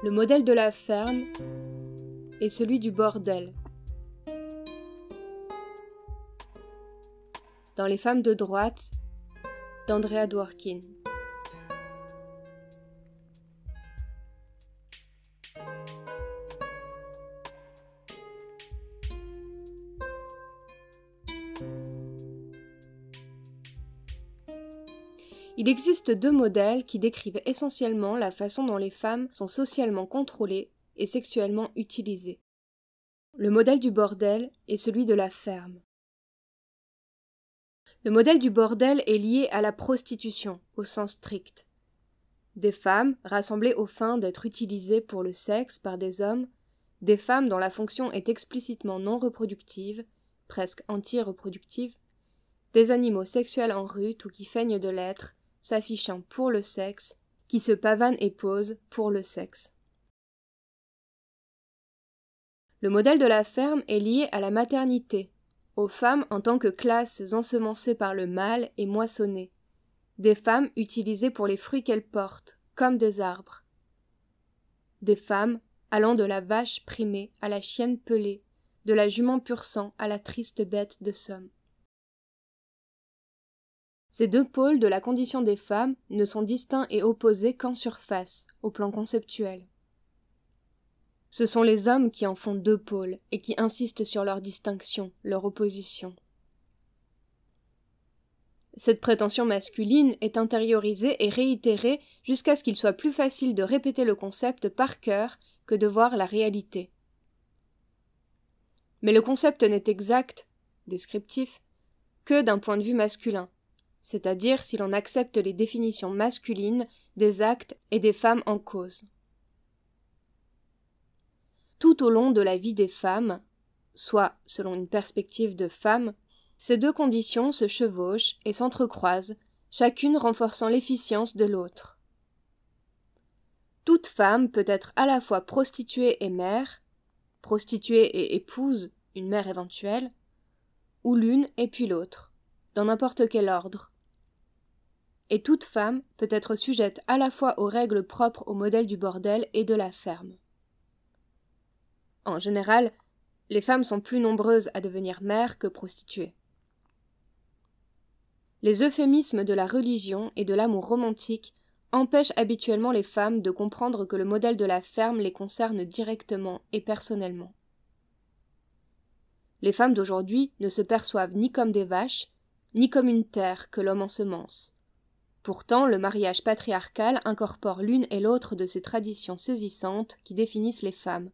Le modèle de la ferme est celui du bordel. Dans Les femmes de droite d'Andrea Dworkin. Il existe deux modèles qui décrivent essentiellement la façon dont les femmes sont socialement contrôlées et sexuellement utilisées. Le modèle du bordel est celui de la ferme. Le modèle du bordel est lié à la prostitution, au sens strict. Des femmes rassemblées aux fins d'être utilisées pour le sexe par des hommes, des femmes dont la fonction est explicitement non reproductive, presque anti-reproductive, des animaux sexuels en rute ou qui feignent de l'être, s'affichant pour le sexe, qui se pavanent et posent pour le sexe. Le modèle de la ferme est lié à la maternité, aux femmes en tant que classes ensemencées par le mâle et moissonnées, des femmes utilisées pour les fruits qu'elles portent, comme des arbres, des femmes allant de la vache primée à la chienne pelée, de la jument pur sang à la triste bête de somme. Ces deux pôles de la condition des femmes ne sont distincts et opposés qu'en surface, au plan conceptuel. Ce sont les hommes qui en font deux pôles et qui insistent sur leur distinction, leur opposition. Cette prétention masculine est intériorisée et réitérée jusqu'à ce qu'il soit plus facile de répéter le concept par cœur que de voir la réalité. Mais le concept n'est exact, descriptif, que d'un point de vue masculin, c'est-à-dire si l'on accepte les définitions masculines des actes et des femmes en cause. Tout au long de la vie des femmes, soit selon une perspective de femme, ces deux conditions se chevauchent et s'entrecroisent, chacune renforçant l'efficience de l'autre. Toute femme peut être à la fois prostituée et mère, prostituée et épouse, une mère éventuelle, ou l'une et puis l'autre, dans n'importe quel ordre, et toute femme peut être sujette à la fois aux règles propres au modèle du bordel et de la ferme. En général, les femmes sont plus nombreuses à devenir mères que prostituées. Les euphémismes de la religion et de l'amour romantique empêchent habituellement les femmes de comprendre que le modèle de la ferme les concerne directement et personnellement. Les femmes d'aujourd'hui ne se perçoivent ni comme des vaches, ni comme une terre que l'homme ensemence, Pourtant, le mariage patriarcal incorpore l'une et l'autre de ces traditions saisissantes qui définissent les femmes.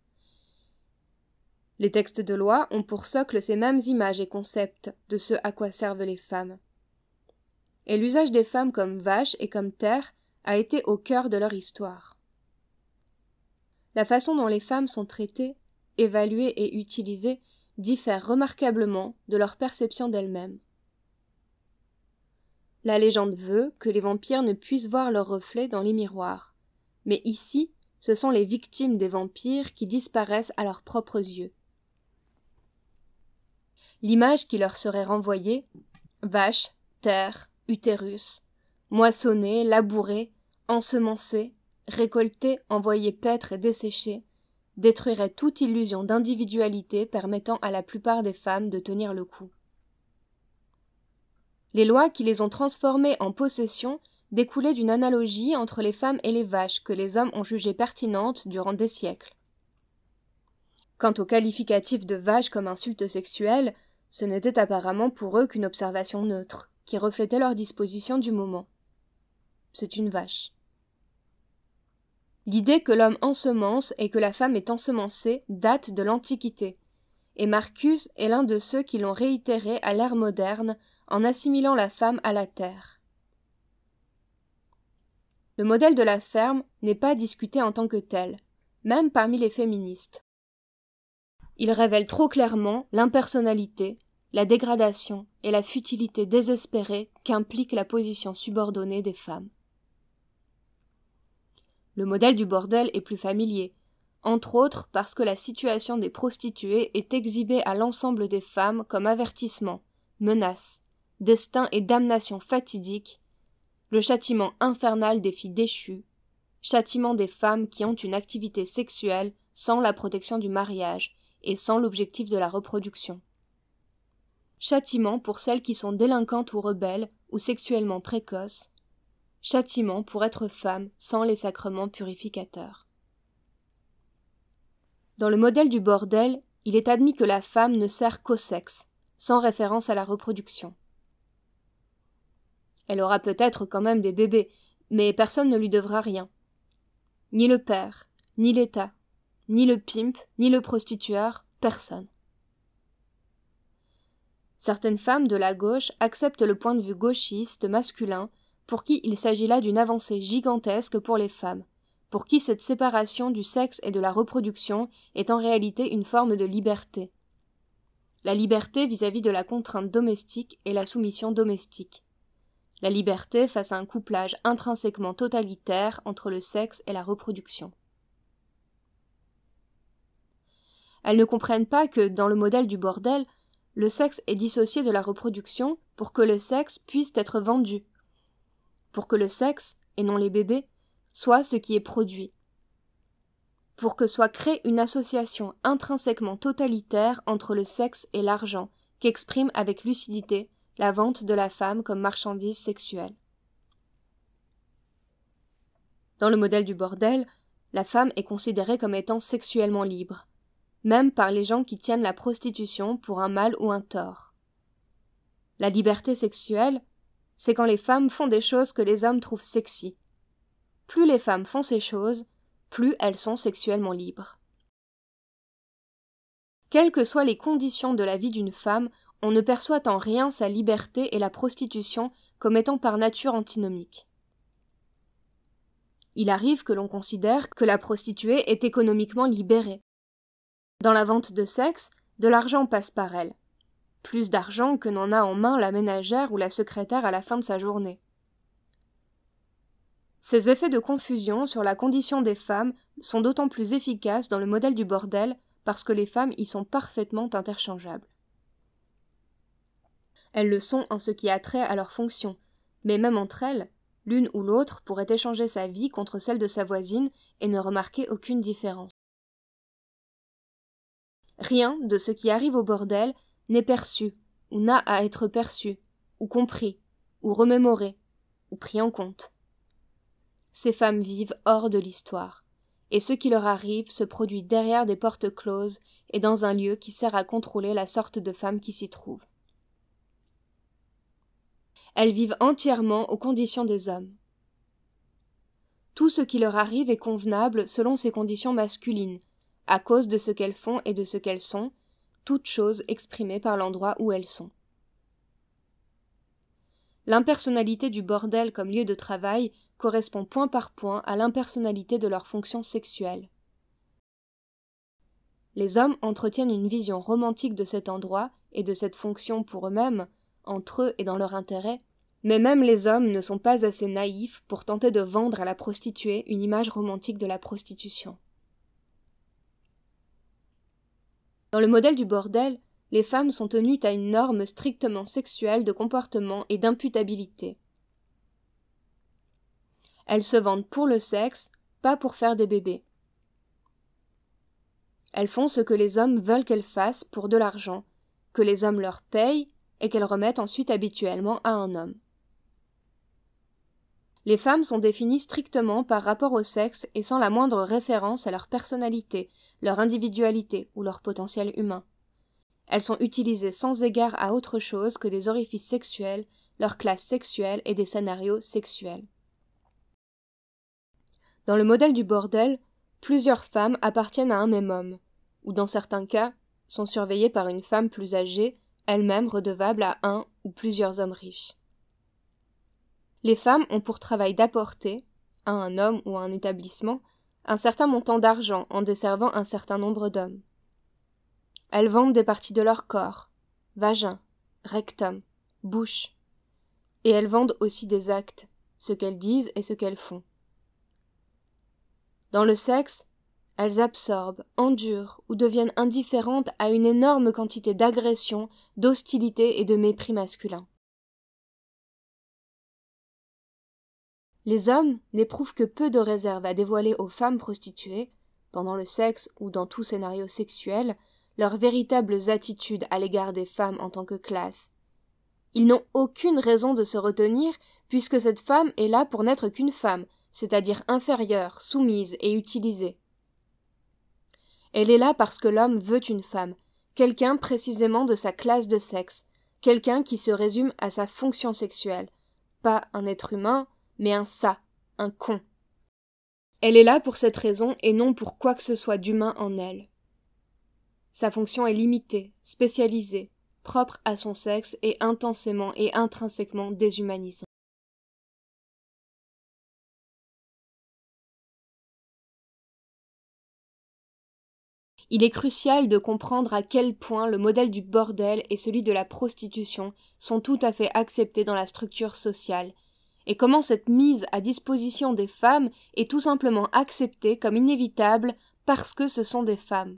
Les textes de loi ont pour socle ces mêmes images et concepts de ce à quoi servent les femmes. Et l'usage des femmes comme vaches et comme terre a été au cœur de leur histoire. La façon dont les femmes sont traitées, évaluées et utilisées diffère remarquablement de leur perception d'elles-mêmes. La légende veut que les vampires ne puissent voir leur reflet dans les miroirs. Mais ici, ce sont les victimes des vampires qui disparaissent à leurs propres yeux. L'image qui leur serait renvoyée vache, terre, utérus, moissonnée, labourée, ensemencée, récoltée, envoyée paître et desséchée, détruirait toute illusion d'individualité permettant à la plupart des femmes de tenir le coup. Les lois qui les ont transformées en possession découlaient d'une analogie entre les femmes et les vaches que les hommes ont jugée pertinente durant des siècles. Quant au qualificatif de vache comme insulte sexuelle, ce n'était apparemment pour eux qu'une observation neutre, qui reflétait leur disposition du moment. C'est une vache. L'idée que l'homme ensemence et que la femme est ensemencée date de l'Antiquité, et Marcus est l'un de ceux qui l'ont réitéré à l'ère moderne en assimilant la femme à la terre. Le modèle de la ferme n'est pas discuté en tant que tel, même parmi les féministes. Il révèle trop clairement l'impersonnalité, la dégradation et la futilité désespérée qu'implique la position subordonnée des femmes. Le modèle du bordel est plus familier, entre autres parce que la situation des prostituées est exhibée à l'ensemble des femmes comme avertissement, menace, destin et damnation fatidique, le châtiment infernal des filles déchues, châtiment des femmes qui ont une activité sexuelle sans la protection du mariage et sans l'objectif de la reproduction. Châtiment pour celles qui sont délinquantes ou rebelles ou sexuellement précoces. Châtiment pour être femme sans les sacrements purificateurs. Dans le modèle du bordel, il est admis que la femme ne sert qu'au sexe, sans référence à la reproduction. Elle aura peut-être quand même des bébés, mais personne ne lui devra rien. Ni le père, ni l'État, ni le pimp, ni le prostitueur, personne. Certaines femmes de la gauche acceptent le point de vue gauchiste masculin, pour qui il s'agit là d'une avancée gigantesque pour les femmes, pour qui cette séparation du sexe et de la reproduction est en réalité une forme de liberté. La liberté vis-à-vis -vis de la contrainte domestique et la soumission domestique. La liberté face à un couplage intrinsèquement totalitaire entre le sexe et la reproduction. Elles ne comprennent pas que, dans le modèle du bordel, le sexe est dissocié de la reproduction pour que le sexe puisse être vendu, pour que le sexe, et non les bébés, soit ce qui est produit, pour que soit créée une association intrinsèquement totalitaire entre le sexe et l'argent, qu'exprime avec lucidité la vente de la femme comme marchandise sexuelle. Dans le modèle du bordel, la femme est considérée comme étant sexuellement libre, même par les gens qui tiennent la prostitution pour un mal ou un tort. La liberté sexuelle, c'est quand les femmes font des choses que les hommes trouvent sexy. Plus les femmes font ces choses, plus elles sont sexuellement libres. Quelles que soient les conditions de la vie d'une femme, on ne perçoit en rien sa liberté et la prostitution comme étant par nature antinomiques. Il arrive que l'on considère que la prostituée est économiquement libérée, dans la vente de sexe, de l'argent passe par elle. Plus d'argent que n'en a en main la ménagère ou la secrétaire à la fin de sa journée. Ces effets de confusion sur la condition des femmes sont d'autant plus efficaces dans le modèle du bordel parce que les femmes y sont parfaitement interchangeables. Elles le sont en ce qui a trait à leur fonction, mais même entre elles, l'une ou l'autre pourrait échanger sa vie contre celle de sa voisine et ne remarquer aucune différence. Rien de ce qui arrive au bordel n'est perçu, ou n'a à être perçu, ou compris, ou remémoré, ou pris en compte. Ces femmes vivent hors de l'histoire, et ce qui leur arrive se produit derrière des portes closes et dans un lieu qui sert à contrôler la sorte de femmes qui s'y trouvent. Elles vivent entièrement aux conditions des hommes. Tout ce qui leur arrive est convenable selon ces conditions masculines, à cause de ce qu'elles font et de ce qu'elles sont, toutes choses exprimées par l'endroit où elles sont. L'impersonnalité du bordel comme lieu de travail correspond point par point à l'impersonnalité de leur fonction sexuelle. Les hommes entretiennent une vision romantique de cet endroit et de cette fonction pour eux-mêmes, entre eux et dans leur intérêt, mais même les hommes ne sont pas assez naïfs pour tenter de vendre à la prostituée une image romantique de la prostitution. Dans le modèle du bordel, les femmes sont tenues à une norme strictement sexuelle de comportement et d'imputabilité. Elles se vendent pour le sexe, pas pour faire des bébés. Elles font ce que les hommes veulent qu'elles fassent pour de l'argent, que les hommes leur payent et qu'elles remettent ensuite habituellement à un homme. Les femmes sont définies strictement par rapport au sexe et sans la moindre référence à leur personnalité, leur individualité ou leur potentiel humain. Elles sont utilisées sans égard à autre chose que des orifices sexuels, leur classe sexuelle et des scénarios sexuels. Dans le modèle du bordel, plusieurs femmes appartiennent à un même homme, ou dans certains cas, sont surveillées par une femme plus âgée, elle-même redevable à un ou plusieurs hommes riches. Les femmes ont pour travail d'apporter, à un homme ou à un établissement, un certain montant d'argent en desservant un certain nombre d'hommes. Elles vendent des parties de leur corps, vagin, rectum, bouche, et elles vendent aussi des actes, ce qu'elles disent et ce qu'elles font. Dans le sexe, elles absorbent, endurent ou deviennent indifférentes à une énorme quantité d'agression, d'hostilité et de mépris masculin. Les hommes n'éprouvent que peu de réserve à dévoiler aux femmes prostituées, pendant le sexe ou dans tout scénario sexuel, leurs véritables attitudes à l'égard des femmes en tant que classe. Ils n'ont aucune raison de se retenir, puisque cette femme est là pour n'être qu'une femme, c'est-à-dire inférieure, soumise et utilisée. Elle est là parce que l'homme veut une femme, quelqu'un précisément de sa classe de sexe, quelqu'un qui se résume à sa fonction sexuelle, pas un être humain, mais un ça, un con. Elle est là pour cette raison et non pour quoi que ce soit d'humain en elle. Sa fonction est limitée, spécialisée, propre à son sexe et intensément et intrinsèquement déshumanisant. Il est crucial de comprendre à quel point le modèle du bordel et celui de la prostitution sont tout à fait acceptés dans la structure sociale, et comment cette mise à disposition des femmes est tout simplement acceptée comme inévitable parce que ce sont des femmes.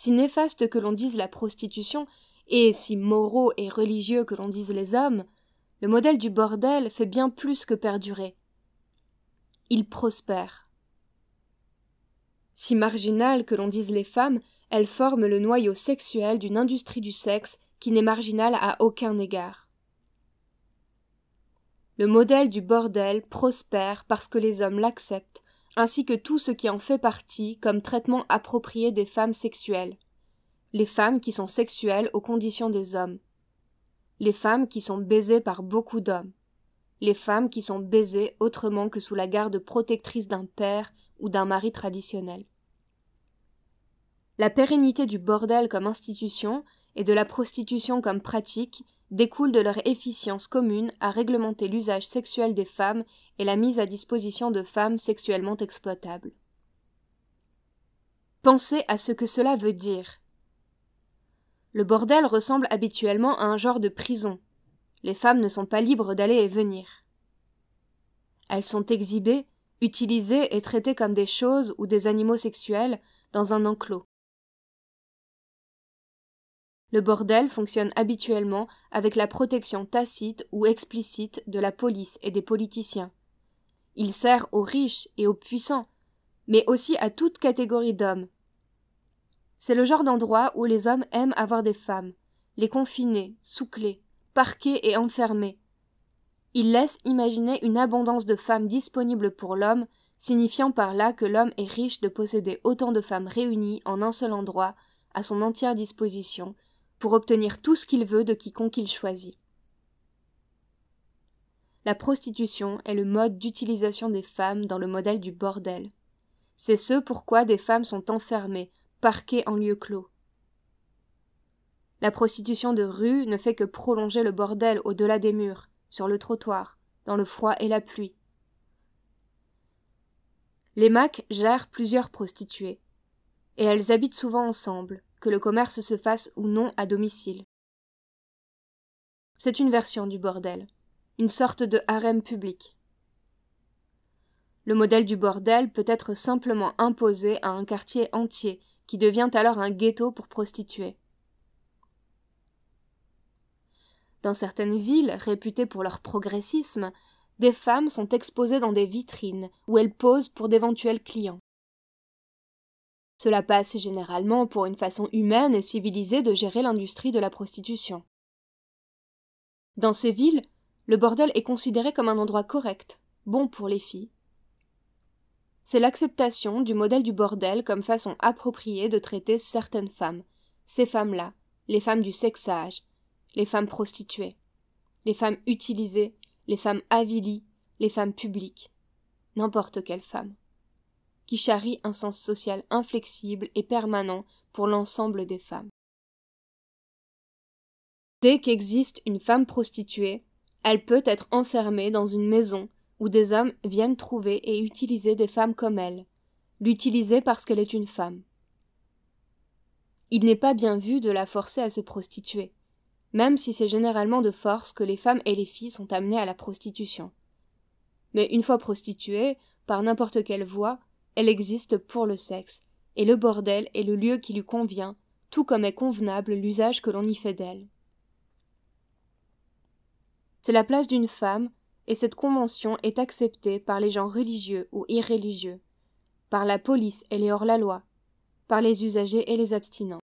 Si néfaste que l'on dise la prostitution, et si moraux et religieux que l'on dise les hommes, le modèle du bordel fait bien plus que perdurer. Il prospère. Si marginale que l'on dise les femmes, elles forment le noyau sexuel d'une industrie du sexe qui n'est marginale à aucun égard. Le modèle du bordel prospère parce que les hommes l'acceptent, ainsi que tout ce qui en fait partie comme traitement approprié des femmes sexuelles. Les femmes qui sont sexuelles aux conditions des hommes. Les femmes qui sont baisées par beaucoup d'hommes. Les femmes qui sont baisées autrement que sous la garde protectrice d'un père ou d'un mari traditionnel. La pérennité du bordel comme institution et de la prostitution comme pratique découle de leur efficience commune à réglementer l'usage sexuel des femmes et la mise à disposition de femmes sexuellement exploitables. Pensez à ce que cela veut dire. Le bordel ressemble habituellement à un genre de prison. Les femmes ne sont pas libres d'aller et venir. Elles sont exhibées, utilisées et traitées comme des choses ou des animaux sexuels dans un enclos. Le bordel fonctionne habituellement avec la protection tacite ou explicite de la police et des politiciens. Il sert aux riches et aux puissants, mais aussi à toute catégorie d'hommes. C'est le genre d'endroit où les hommes aiment avoir des femmes, les confiner, soucler, parquer et enfermer. Il laisse imaginer une abondance de femmes disponibles pour l'homme, signifiant par là que l'homme est riche de posséder autant de femmes réunies en un seul endroit, à son entière disposition, pour obtenir tout ce qu'il veut de quiconque il choisit. La prostitution est le mode d'utilisation des femmes dans le modèle du bordel. C'est ce pourquoi des femmes sont enfermées, parquées en lieu clos. La prostitution de rue ne fait que prolonger le bordel au-delà des murs, sur le trottoir, dans le froid et la pluie. Les Macs gèrent plusieurs prostituées, et elles habitent souvent ensemble, que le commerce se fasse ou non à domicile. C'est une version du bordel, une sorte de harem public. Le modèle du bordel peut être simplement imposé à un quartier entier, qui devient alors un ghetto pour prostituées. Dans certaines villes, réputées pour leur progressisme, des femmes sont exposées dans des vitrines où elles posent pour d'éventuels clients. Cela passe généralement pour une façon humaine et civilisée de gérer l'industrie de la prostitution. Dans ces villes, le bordel est considéré comme un endroit correct, bon pour les filles. C'est l'acceptation du modèle du bordel comme façon appropriée de traiter certaines femmes, ces femmes-là, les femmes du sexage, les femmes prostituées, les femmes utilisées, les femmes avilies, les femmes publiques, n'importe quelle femme qui charrie un sens social inflexible et permanent pour l'ensemble des femmes. Dès qu'existe une femme prostituée, elle peut être enfermée dans une maison où des hommes viennent trouver et utiliser des femmes comme elle, l'utiliser parce qu'elle est une femme. Il n'est pas bien vu de la forcer à se prostituer, même si c'est généralement de force que les femmes et les filles sont amenées à la prostitution. Mais une fois prostituée, par n'importe quelle voie, elle existe pour le sexe, et le bordel est le lieu qui lui convient, tout comme est convenable l'usage que l'on y fait d'elle. C'est la place d'une femme, et cette convention est acceptée par les gens religieux ou irréligieux, par la police et les hors-la-loi, par les usagers et les abstinents.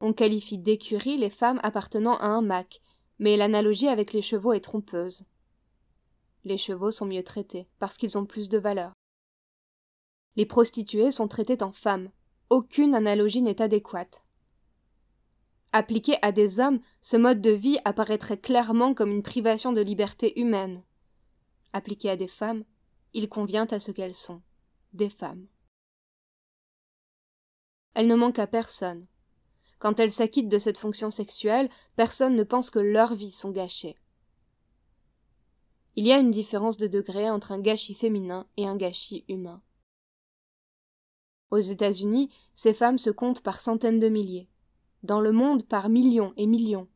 On qualifie d'écurie les femmes appartenant à un mac, mais l'analogie avec les chevaux est trompeuse. Les chevaux sont mieux traités, parce qu'ils ont plus de valeur. Les prostituées sont traitées en femmes. Aucune analogie n'est adéquate. Appliqué à des hommes, ce mode de vie apparaîtrait clairement comme une privation de liberté humaine. Appliqué à des femmes, il convient à ce qu'elles sont, des femmes. Elles ne manquent à personne. Quand elles s'acquittent de cette fonction sexuelle, personne ne pense que leurs vies sont gâchées. Il y a une différence de degré entre un gâchis féminin et un gâchis humain. Aux États-Unis, ces femmes se comptent par centaines de milliers, dans le monde par millions et millions.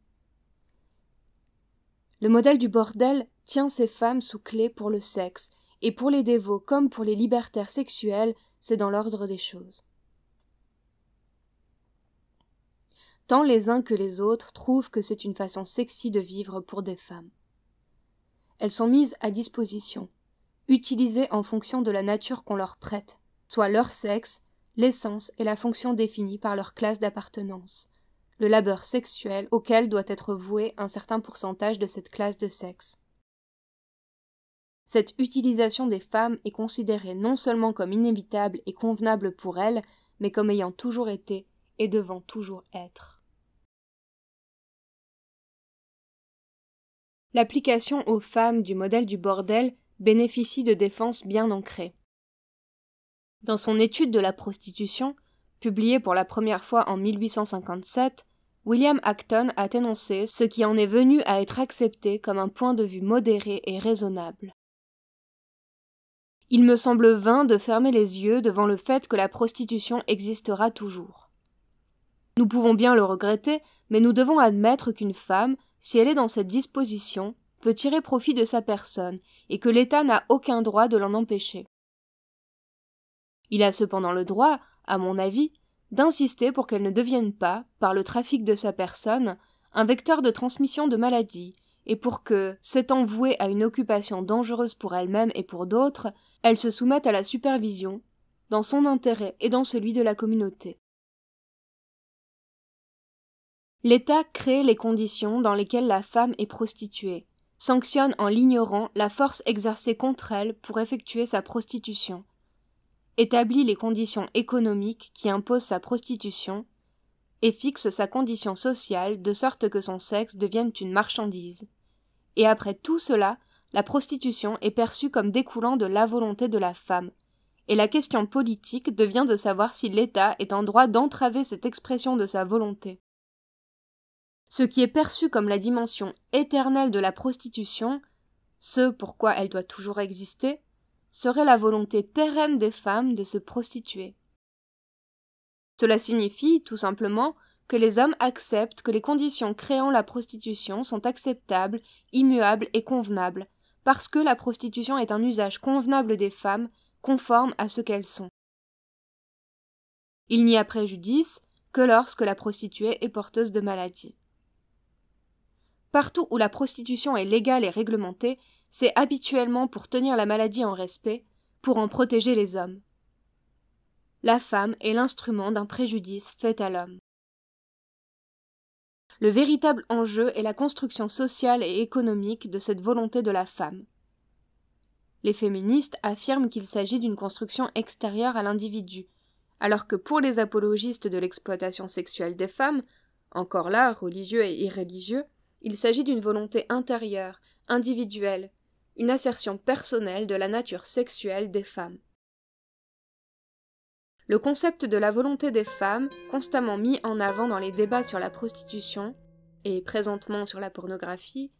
Le modèle du bordel tient ces femmes sous clé pour le sexe, et pour les dévots comme pour les libertaires sexuels, c'est dans l'ordre des choses. Tant les uns que les autres trouvent que c'est une façon sexy de vivre pour des femmes. Elles sont mises à disposition, utilisées en fonction de la nature qu'on leur prête, soit leur sexe, l'essence et la fonction définie par leur classe d'appartenance, le labeur sexuel auquel doit être voué un certain pourcentage de cette classe de sexe. Cette utilisation des femmes est considérée non seulement comme inévitable et convenable pour elles, mais comme ayant toujours été et devant toujours être. L'application aux femmes du modèle du bordel bénéficie de défenses bien ancrées. Dans son étude de la prostitution, publiée pour la première fois en 1857, William Acton a énoncé ce qui en est venu à être accepté comme un point de vue modéré et raisonnable. Il me semble vain de fermer les yeux devant le fait que la prostitution existera toujours. Nous pouvons bien le regretter, mais nous devons admettre qu'une femme, si elle est dans cette disposition, peut tirer profit de sa personne, et que l'État n'a aucun droit de l'en empêcher. Il a cependant le droit, à mon avis, d'insister pour qu'elle ne devienne pas, par le trafic de sa personne, un vecteur de transmission de maladies, et pour que, s'étant vouée à une occupation dangereuse pour elle-même et pour d'autres, elle se soumette à la supervision, dans son intérêt et dans celui de la communauté. L'État crée les conditions dans lesquelles la femme est prostituée, sanctionne en l'ignorant la force exercée contre elle pour effectuer sa prostitution, établit les conditions économiques qui imposent sa prostitution, et fixe sa condition sociale de sorte que son sexe devienne une marchandise. Et après tout cela, la prostitution est perçue comme découlant de la volonté de la femme, et la question politique devient de savoir si l'État est en droit d'entraver cette expression de sa volonté. Ce qui est perçu comme la dimension éternelle de la prostitution, ce pourquoi elle doit toujours exister, serait la volonté pérenne des femmes de se prostituer. Cela signifie, tout simplement, que les hommes acceptent que les conditions créant la prostitution sont acceptables, immuables et convenables, parce que la prostitution est un usage convenable des femmes, conforme à ce qu'elles sont. Il n'y a préjudice que lorsque la prostituée est porteuse de maladie. Partout où la prostitution est légale et réglementée, c'est habituellement pour tenir la maladie en respect, pour en protéger les hommes. La femme est l'instrument d'un préjudice fait à l'homme. Le véritable enjeu est la construction sociale et économique de cette volonté de la femme. Les féministes affirment qu'il s'agit d'une construction extérieure à l'individu, alors que pour les apologistes de l'exploitation sexuelle des femmes, encore là, religieux et irréligieux, il s'agit d'une volonté intérieure, individuelle, une assertion personnelle de la nature sexuelle des femmes. Le concept de la volonté des femmes, constamment mis en avant dans les débats sur la prostitution, et présentement sur la pornographie,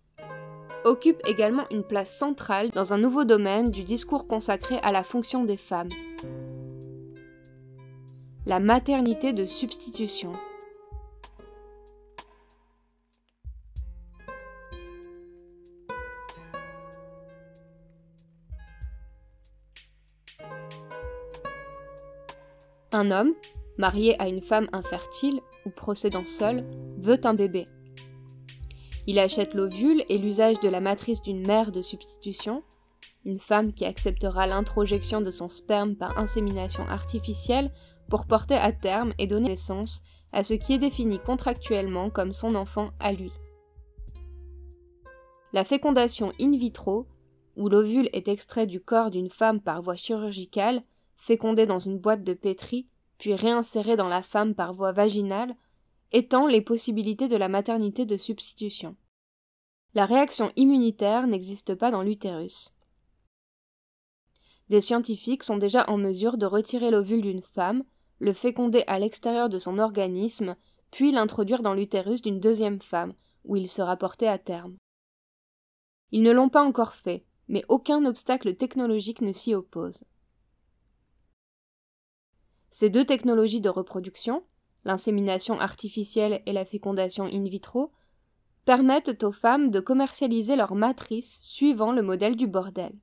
occupe également une place centrale dans un nouveau domaine du discours consacré à la fonction des femmes. La maternité de substitution. Un homme, marié à une femme infertile ou procédant seul, veut un bébé. Il achète l'ovule et l'usage de la matrice d'une mère de substitution, une femme qui acceptera l'introjection de son sperme par insémination artificielle pour porter à terme et donner naissance à ce qui est défini contractuellement comme son enfant à lui. La fécondation in vitro, où l'ovule est extrait du corps d'une femme par voie chirurgicale, fécondé dans une boîte de pétri, puis réinséré dans la femme par voie vaginale, étend les possibilités de la maternité de substitution. La réaction immunitaire n'existe pas dans l'utérus. Des scientifiques sont déjà en mesure de retirer l'ovule d'une femme, le féconder à l'extérieur de son organisme, puis l'introduire dans l'utérus d'une deuxième femme, où il sera porté à terme. Ils ne l'ont pas encore fait, mais aucun obstacle technologique ne s'y oppose. Ces deux technologies de reproduction, l'insémination artificielle et la fécondation in vitro, permettent aux femmes de commercialiser leur matrice suivant le modèle du bordel.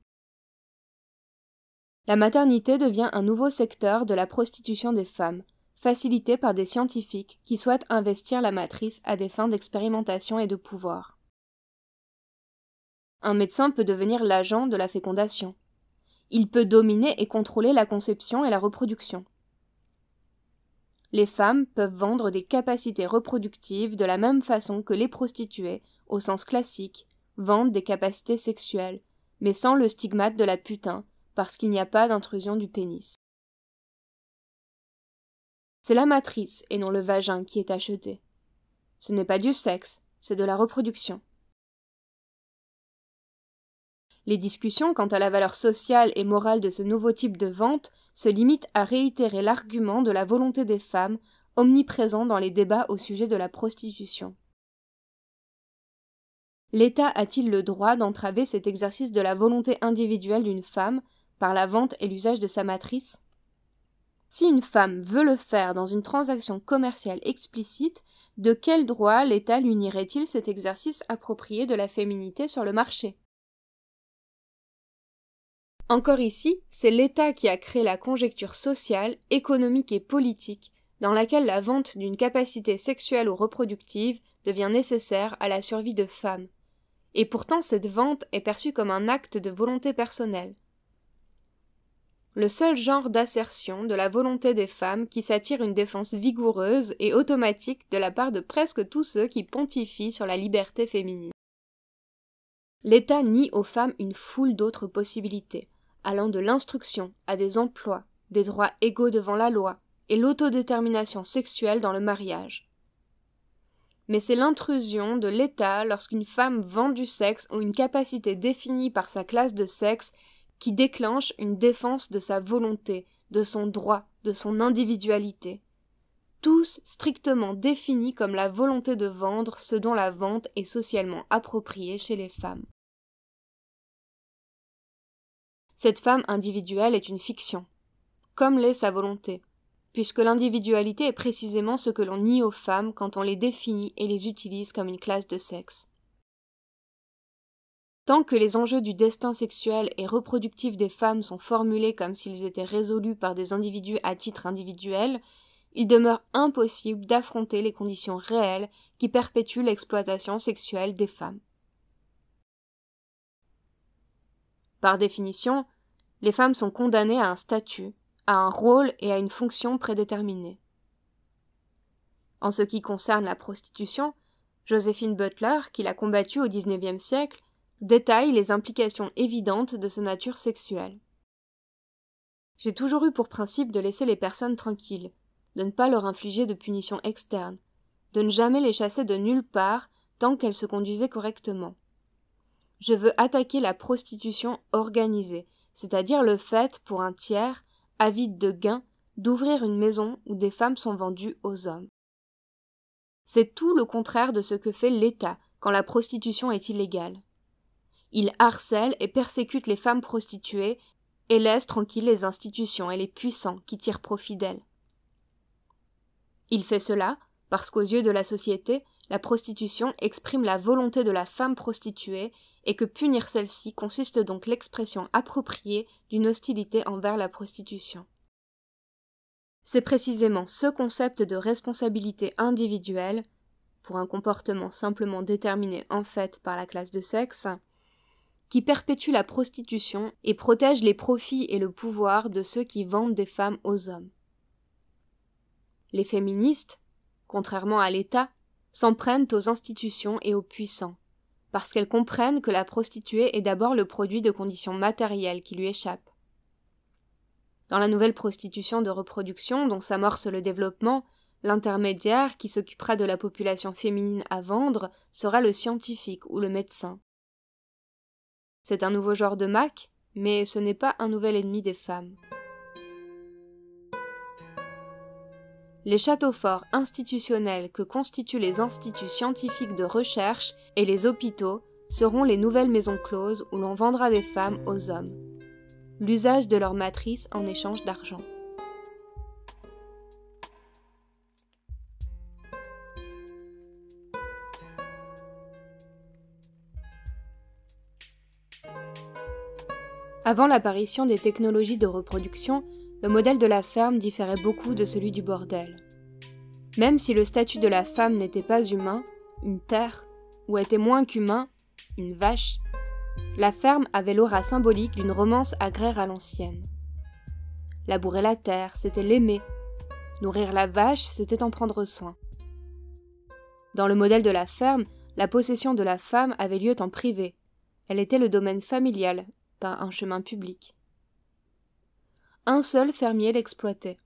La maternité devient un nouveau secteur de la prostitution des femmes, facilité par des scientifiques qui souhaitent investir la matrice à des fins d'expérimentation et de pouvoir. Un médecin peut devenir l'agent de la fécondation. Il peut dominer et contrôler la conception et la reproduction les femmes peuvent vendre des capacités reproductives de la même façon que les prostituées, au sens classique, vendent des capacités sexuelles, mais sans le stigmate de la putain, parce qu'il n'y a pas d'intrusion du pénis. C'est la matrice et non le vagin qui est acheté. Ce n'est pas du sexe, c'est de la reproduction. Les discussions quant à la valeur sociale et morale de ce nouveau type de vente se limitent à réitérer l'argument de la volonté des femmes, omniprésent dans les débats au sujet de la prostitution. L'État a-t-il le droit d'entraver cet exercice de la volonté individuelle d'une femme par la vente et l'usage de sa matrice? Si une femme veut le faire dans une transaction commerciale explicite, de quel droit l'État lui nierait-il cet exercice approprié de la féminité sur le marché? Encore ici, c'est l'État qui a créé la conjecture sociale, économique et politique dans laquelle la vente d'une capacité sexuelle ou reproductive devient nécessaire à la survie de femmes. Et pourtant cette vente est perçue comme un acte de volonté personnelle. Le seul genre d'assertion de la volonté des femmes qui s'attire une défense vigoureuse et automatique de la part de presque tous ceux qui pontifient sur la liberté féminine. L'État nie aux femmes une foule d'autres possibilités, allant de l'instruction à des emplois, des droits égaux devant la loi et l'autodétermination sexuelle dans le mariage. Mais c'est l'intrusion de l'État lorsqu'une femme vend du sexe ou une capacité définie par sa classe de sexe qui déclenche une défense de sa volonté, de son droit, de son individualité. Tous strictement définis comme la volonté de vendre ce dont la vente est socialement appropriée chez les femmes. Cette femme individuelle est une fiction, comme l'est sa volonté, puisque l'individualité est précisément ce que l'on nie aux femmes quand on les définit et les utilise comme une classe de sexe. Tant que les enjeux du destin sexuel et reproductif des femmes sont formulés comme s'ils étaient résolus par des individus à titre individuel, il demeure impossible d'affronter les conditions réelles qui perpétuent l'exploitation sexuelle des femmes. Par définition, les femmes sont condamnées à un statut, à un rôle et à une fonction prédéterminés. En ce qui concerne la prostitution, Joséphine Butler, qui l'a combattue au XIXe siècle, détaille les implications évidentes de sa nature sexuelle. J'ai toujours eu pour principe de laisser les personnes tranquilles, de ne pas leur infliger de punitions externes, de ne jamais les chasser de nulle part tant qu'elles se conduisaient correctement. Je veux attaquer la prostitution organisée, c'est-à-dire le fait pour un tiers, avide de gains, d'ouvrir une maison où des femmes sont vendues aux hommes. C'est tout le contraire de ce que fait l'État quand la prostitution est illégale. Il harcèle et persécute les femmes prostituées et laisse tranquilles les institutions et les puissants qui tirent profit d'elles. Il fait cela parce qu'aux yeux de la société, la prostitution exprime la volonté de la femme prostituée et que punir celle-ci consiste donc l'expression appropriée d'une hostilité envers la prostitution. C'est précisément ce concept de responsabilité individuelle, pour un comportement simplement déterminé en fait par la classe de sexe, qui perpétue la prostitution et protège les profits et le pouvoir de ceux qui vendent des femmes aux hommes. Les féministes, contrairement à l'État, s'en prennent aux institutions et aux puissants, parce qu'elles comprennent que la prostituée est d'abord le produit de conditions matérielles qui lui échappent. Dans la nouvelle prostitution de reproduction dont s'amorce le développement, l'intermédiaire qui s'occupera de la population féminine à vendre sera le scientifique ou le médecin. C'est un nouveau genre de Mac, mais ce n'est pas un nouvel ennemi des femmes. Les châteaux forts institutionnels que constituent les instituts scientifiques de recherche et les hôpitaux seront les nouvelles maisons closes où l'on vendra des femmes aux hommes. L'usage de leur matrice en échange d'argent. Avant l'apparition des technologies de reproduction, le modèle de la ferme différait beaucoup de celui du bordel. Même si le statut de la femme n'était pas humain, une terre, ou était moins qu'humain, une vache, la ferme avait l'aura symbolique d'une romance agraire à l'ancienne. Labourer la terre, c'était l'aimer. Nourrir la vache, c'était en prendre soin. Dans le modèle de la ferme, la possession de la femme avait lieu en privé. Elle était le domaine familial, pas un chemin public un seul fermier l'exploitait.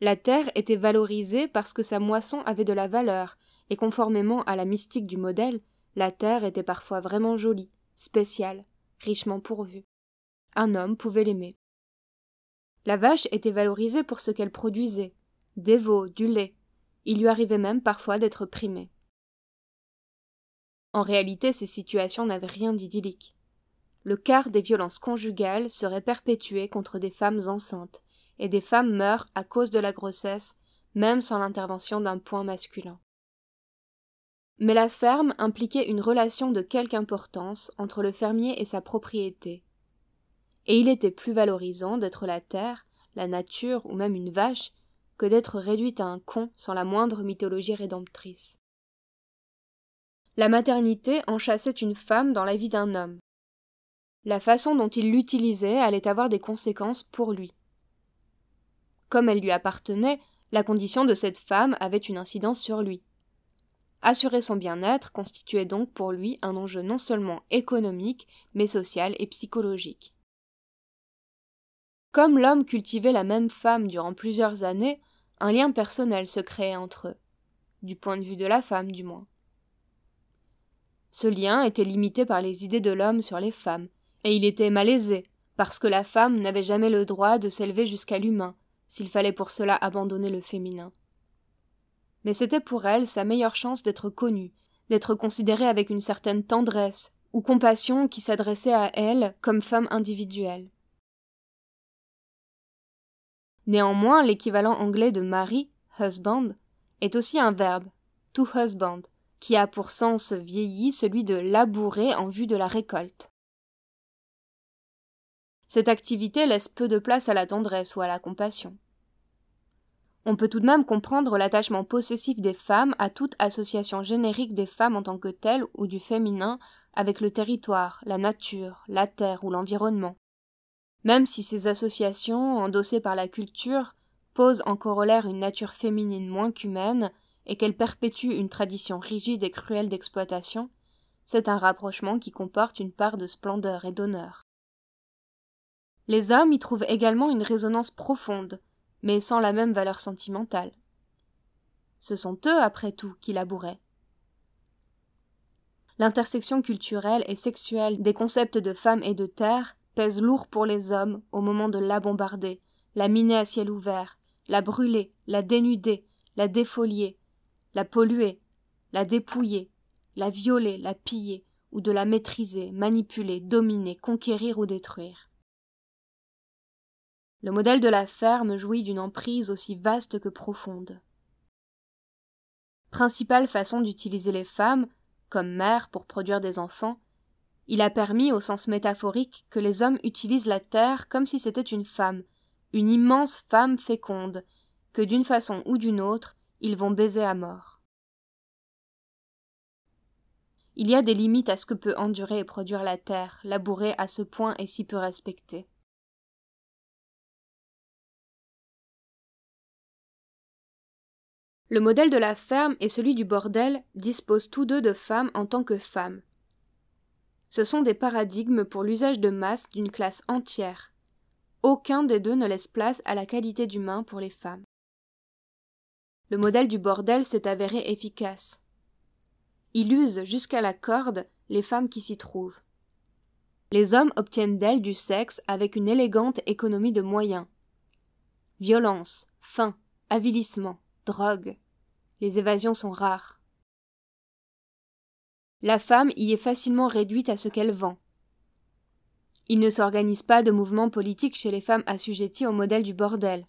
La terre était valorisée parce que sa moisson avait de la valeur, et conformément à la mystique du modèle, la terre était parfois vraiment jolie, spéciale, richement pourvue. Un homme pouvait l'aimer. La vache était valorisée pour ce qu'elle produisait, des veaux, du lait. Il lui arrivait même parfois d'être primée. En réalité, ces situations n'avaient rien d'idyllique le quart des violences conjugales serait perpétué contre des femmes enceintes, et des femmes meurent à cause de la grossesse, même sans l'intervention d'un point masculin. Mais la ferme impliquait une relation de quelque importance entre le fermier et sa propriété. Et il était plus valorisant d'être la terre, la nature ou même une vache que d'être réduite à un con sans la moindre mythologie rédemptrice. La maternité enchâssait une femme dans la vie d'un homme, la façon dont il l'utilisait allait avoir des conséquences pour lui. Comme elle lui appartenait, la condition de cette femme avait une incidence sur lui. Assurer son bien-être constituait donc pour lui un enjeu non seulement économique, mais social et psychologique. Comme l'homme cultivait la même femme durant plusieurs années, un lien personnel se créait entre eux, du point de vue de la femme du moins. Ce lien était limité par les idées de l'homme sur les femmes, et il était malaisé, parce que la femme n'avait jamais le droit de s'élever jusqu'à l'humain, s'il fallait pour cela abandonner le féminin. Mais c'était pour elle sa meilleure chance d'être connue, d'être considérée avec une certaine tendresse ou compassion qui s'adressait à elle comme femme individuelle. Néanmoins, l'équivalent anglais de mari, husband, est aussi un verbe, to husband, qui a pour sens vieilli celui de labourer en vue de la récolte. Cette activité laisse peu de place à la tendresse ou à la compassion. On peut tout de même comprendre l'attachement possessif des femmes à toute association générique des femmes en tant que telles ou du féminin avec le territoire, la nature, la terre ou l'environnement. Même si ces associations, endossées par la culture, posent en corollaire une nature féminine moins qu'humaine et qu'elles perpétuent une tradition rigide et cruelle d'exploitation, c'est un rapprochement qui comporte une part de splendeur et d'honneur. Les hommes y trouvent également une résonance profonde, mais sans la même valeur sentimentale. Ce sont eux, après tout, qui labouraient. L'intersection culturelle et sexuelle des concepts de femme et de terre pèse lourd pour les hommes au moment de la bombarder, la miner à ciel ouvert, la brûler, la dénuder, la défolier, la polluer, la dépouiller, la violer, la piller, ou de la maîtriser, manipuler, dominer, conquérir ou détruire. Le modèle de la ferme jouit d'une emprise aussi vaste que profonde. Principale façon d'utiliser les femmes, comme mères pour produire des enfants, il a permis, au sens métaphorique, que les hommes utilisent la terre comme si c'était une femme, une immense femme féconde, que d'une façon ou d'une autre, ils vont baiser à mort. il y a des limites à ce que peut endurer et produire la terre, labourée à ce point et si peu respectée. Le modèle de la ferme et celui du bordel disposent tous deux de femmes en tant que femmes. Ce sont des paradigmes pour l'usage de masse d'une classe entière. Aucun des deux ne laisse place à la qualité d'humain pour les femmes. Le modèle du bordel s'est avéré efficace. Il use jusqu'à la corde les femmes qui s'y trouvent. Les hommes obtiennent d'elles du sexe avec une élégante économie de moyens. Violence, faim, avilissement, drogue. Les évasions sont rares. La femme y est facilement réduite à ce qu'elle vend. Il ne s'organise pas de mouvement politique chez les femmes assujetties au modèle du bordel.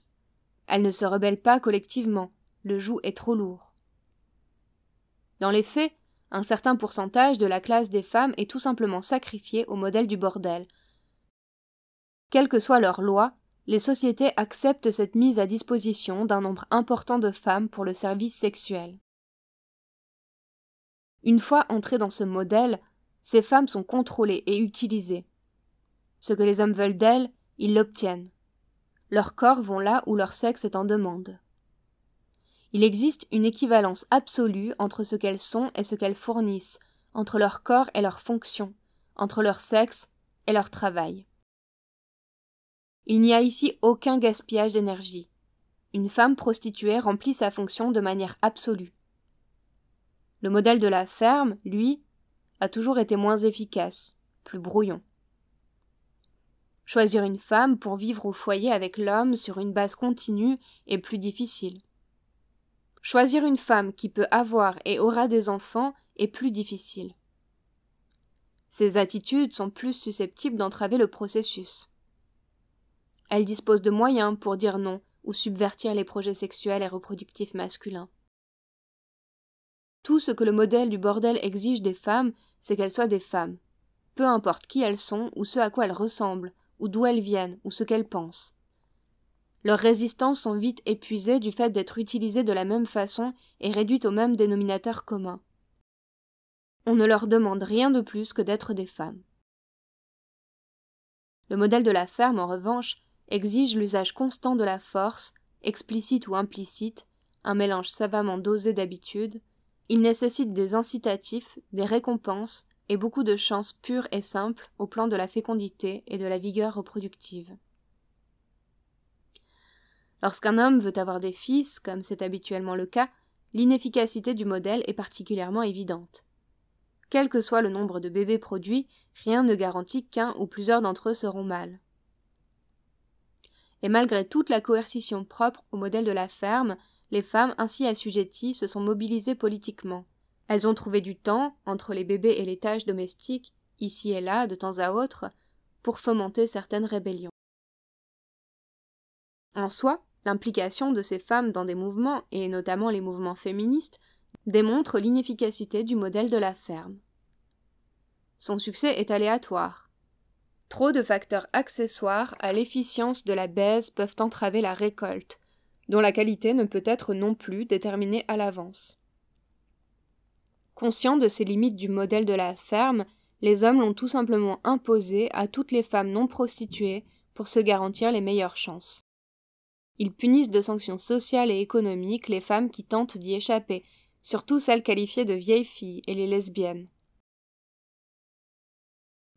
Elles ne se rebellent pas collectivement, le joug est trop lourd. Dans les faits, un certain pourcentage de la classe des femmes est tout simplement sacrifié au modèle du bordel. Quelle que soit leur loi, les sociétés acceptent cette mise à disposition d'un nombre important de femmes pour le service sexuel. Une fois entrées dans ce modèle, ces femmes sont contrôlées et utilisées. Ce que les hommes veulent d'elles, ils l'obtiennent. Leurs corps vont là où leur sexe est en demande. Il existe une équivalence absolue entre ce qu'elles sont et ce qu'elles fournissent, entre leur corps et leur fonction, entre leur sexe et leur travail. Il n'y a ici aucun gaspillage d'énergie. Une femme prostituée remplit sa fonction de manière absolue. Le modèle de la ferme, lui, a toujours été moins efficace, plus brouillon. Choisir une femme pour vivre au foyer avec l'homme sur une base continue est plus difficile. Choisir une femme qui peut avoir et aura des enfants est plus difficile. Ces attitudes sont plus susceptibles d'entraver le processus. Elle dispose de moyens pour dire non ou subvertir les projets sexuels et reproductifs masculins. Tout ce que le modèle du bordel exige des femmes, c'est qu'elles soient des femmes. Peu importe qui elles sont, ou ce à quoi elles ressemblent, ou d'où elles viennent, ou ce qu'elles pensent. Leurs résistances sont vite épuisées du fait d'être utilisées de la même façon et réduites au même dénominateur commun. On ne leur demande rien de plus que d'être des femmes. Le modèle de la ferme, en revanche, exige l'usage constant de la force, explicite ou implicite, un mélange savamment dosé d'habitude, il nécessite des incitatifs, des récompenses et beaucoup de chances pures et simples au plan de la fécondité et de la vigueur reproductive. Lorsqu'un homme veut avoir des fils, comme c'est habituellement le cas, l'inefficacité du modèle est particulièrement évidente. Quel que soit le nombre de bébés produits, rien ne garantit qu'un ou plusieurs d'entre eux seront mâles et malgré toute la coercition propre au modèle de la ferme, les femmes ainsi assujetties se sont mobilisées politiquement. Elles ont trouvé du temps, entre les bébés et les tâches domestiques, ici et là, de temps à autre, pour fomenter certaines rébellions. En soi, l'implication de ces femmes dans des mouvements, et notamment les mouvements féministes, démontre l'inefficacité du modèle de la ferme. Son succès est aléatoire. Trop de facteurs accessoires à l'efficience de la baise peuvent entraver la récolte, dont la qualité ne peut être non plus déterminée à l'avance. Conscients de ces limites du modèle de la ferme, les hommes l'ont tout simplement imposé à toutes les femmes non prostituées pour se garantir les meilleures chances. Ils punissent de sanctions sociales et économiques les femmes qui tentent d'y échapper, surtout celles qualifiées de vieilles filles et les lesbiennes.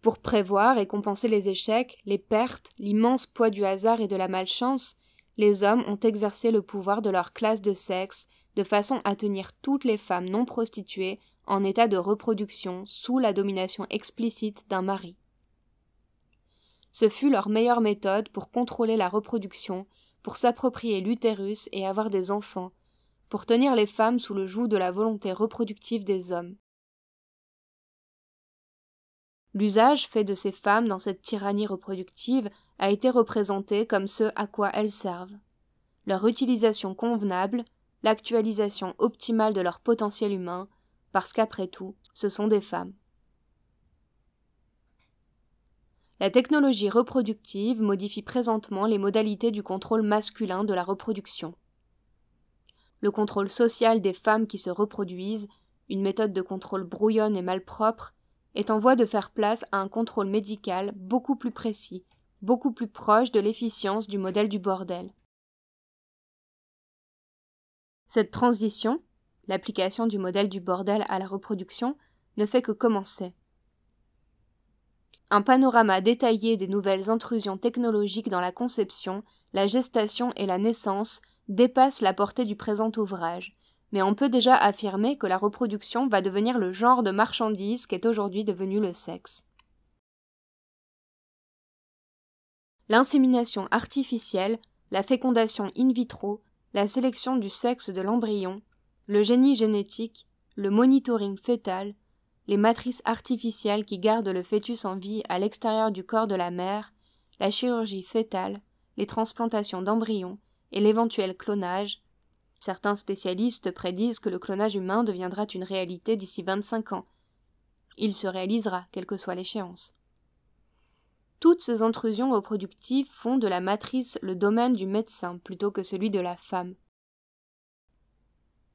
Pour prévoir et compenser les échecs, les pertes, l'immense poids du hasard et de la malchance, les hommes ont exercé le pouvoir de leur classe de sexe de façon à tenir toutes les femmes non prostituées en état de reproduction sous la domination explicite d'un mari. Ce fut leur meilleure méthode pour contrôler la reproduction, pour s'approprier l'utérus et avoir des enfants, pour tenir les femmes sous le joug de la volonté reproductive des hommes. L'usage fait de ces femmes dans cette tyrannie reproductive a été représenté comme ce à quoi elles servent. Leur utilisation convenable, l'actualisation optimale de leur potentiel humain, parce qu'après tout, ce sont des femmes. La technologie reproductive modifie présentement les modalités du contrôle masculin de la reproduction. Le contrôle social des femmes qui se reproduisent une méthode de contrôle brouillonne et malpropre, est en voie de faire place à un contrôle médical beaucoup plus précis, beaucoup plus proche de l'efficience du modèle du bordel. Cette transition, l'application du modèle du bordel à la reproduction, ne fait que commencer. Un panorama détaillé des nouvelles intrusions technologiques dans la conception, la gestation et la naissance dépasse la portée du présent ouvrage, mais on peut déjà affirmer que la reproduction va devenir le genre de marchandise qu'est aujourd'hui devenu le sexe. L'insémination artificielle, la fécondation in vitro, la sélection du sexe de l'embryon, le génie génétique, le monitoring fœtal, les matrices artificielles qui gardent le fœtus en vie à l'extérieur du corps de la mère, la chirurgie fœtale, les transplantations d'embryons et l'éventuel clonage, Certains spécialistes prédisent que le clonage humain deviendra une réalité d'ici 25 ans. Il se réalisera, quelle que soit l'échéance. Toutes ces intrusions reproductives font de la matrice le domaine du médecin plutôt que celui de la femme.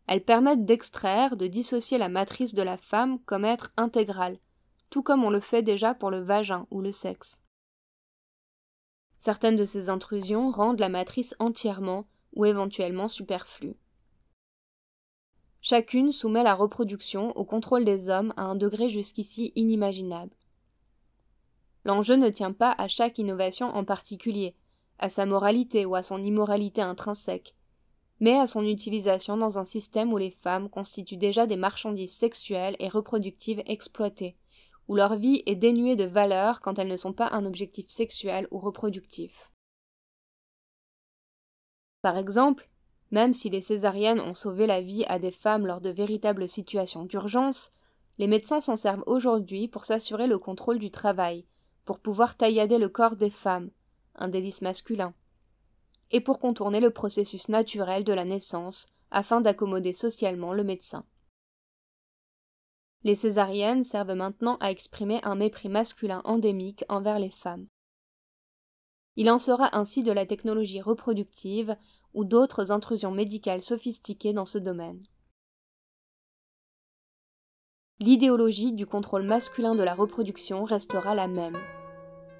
Elles permettent d'extraire, de dissocier la matrice de la femme comme être intégrale, tout comme on le fait déjà pour le vagin ou le sexe. Certaines de ces intrusions rendent la matrice entièrement, ou éventuellement superflues. Chacune soumet la reproduction au contrôle des hommes à un degré jusqu'ici inimaginable. L'enjeu ne tient pas à chaque innovation en particulier, à sa moralité ou à son immoralité intrinsèque, mais à son utilisation dans un système où les femmes constituent déjà des marchandises sexuelles et reproductives exploitées, où leur vie est dénuée de valeur quand elles ne sont pas un objectif sexuel ou reproductif. Par exemple, même si les césariennes ont sauvé la vie à des femmes lors de véritables situations d'urgence, les médecins s'en servent aujourd'hui pour s'assurer le contrôle du travail, pour pouvoir taillader le corps des femmes, un délice masculin, et pour contourner le processus naturel de la naissance afin d'accommoder socialement le médecin. Les césariennes servent maintenant à exprimer un mépris masculin endémique envers les femmes. Il en sera ainsi de la technologie reproductive ou d'autres intrusions médicales sophistiquées dans ce domaine. L'idéologie du contrôle masculin de la reproduction restera la même.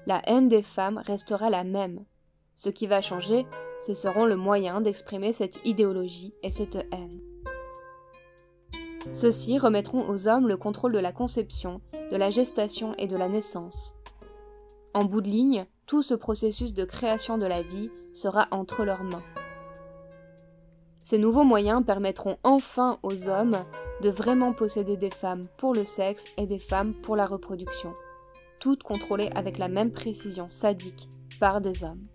La haine des femmes restera la même. Ce qui va changer, ce seront le moyen d'exprimer cette idéologie et cette haine. Ceux-ci remettront aux hommes le contrôle de la conception, de la gestation et de la naissance. En bout de ligne, tout ce processus de création de la vie sera entre leurs mains. Ces nouveaux moyens permettront enfin aux hommes de vraiment posséder des femmes pour le sexe et des femmes pour la reproduction, toutes contrôlées avec la même précision sadique par des hommes.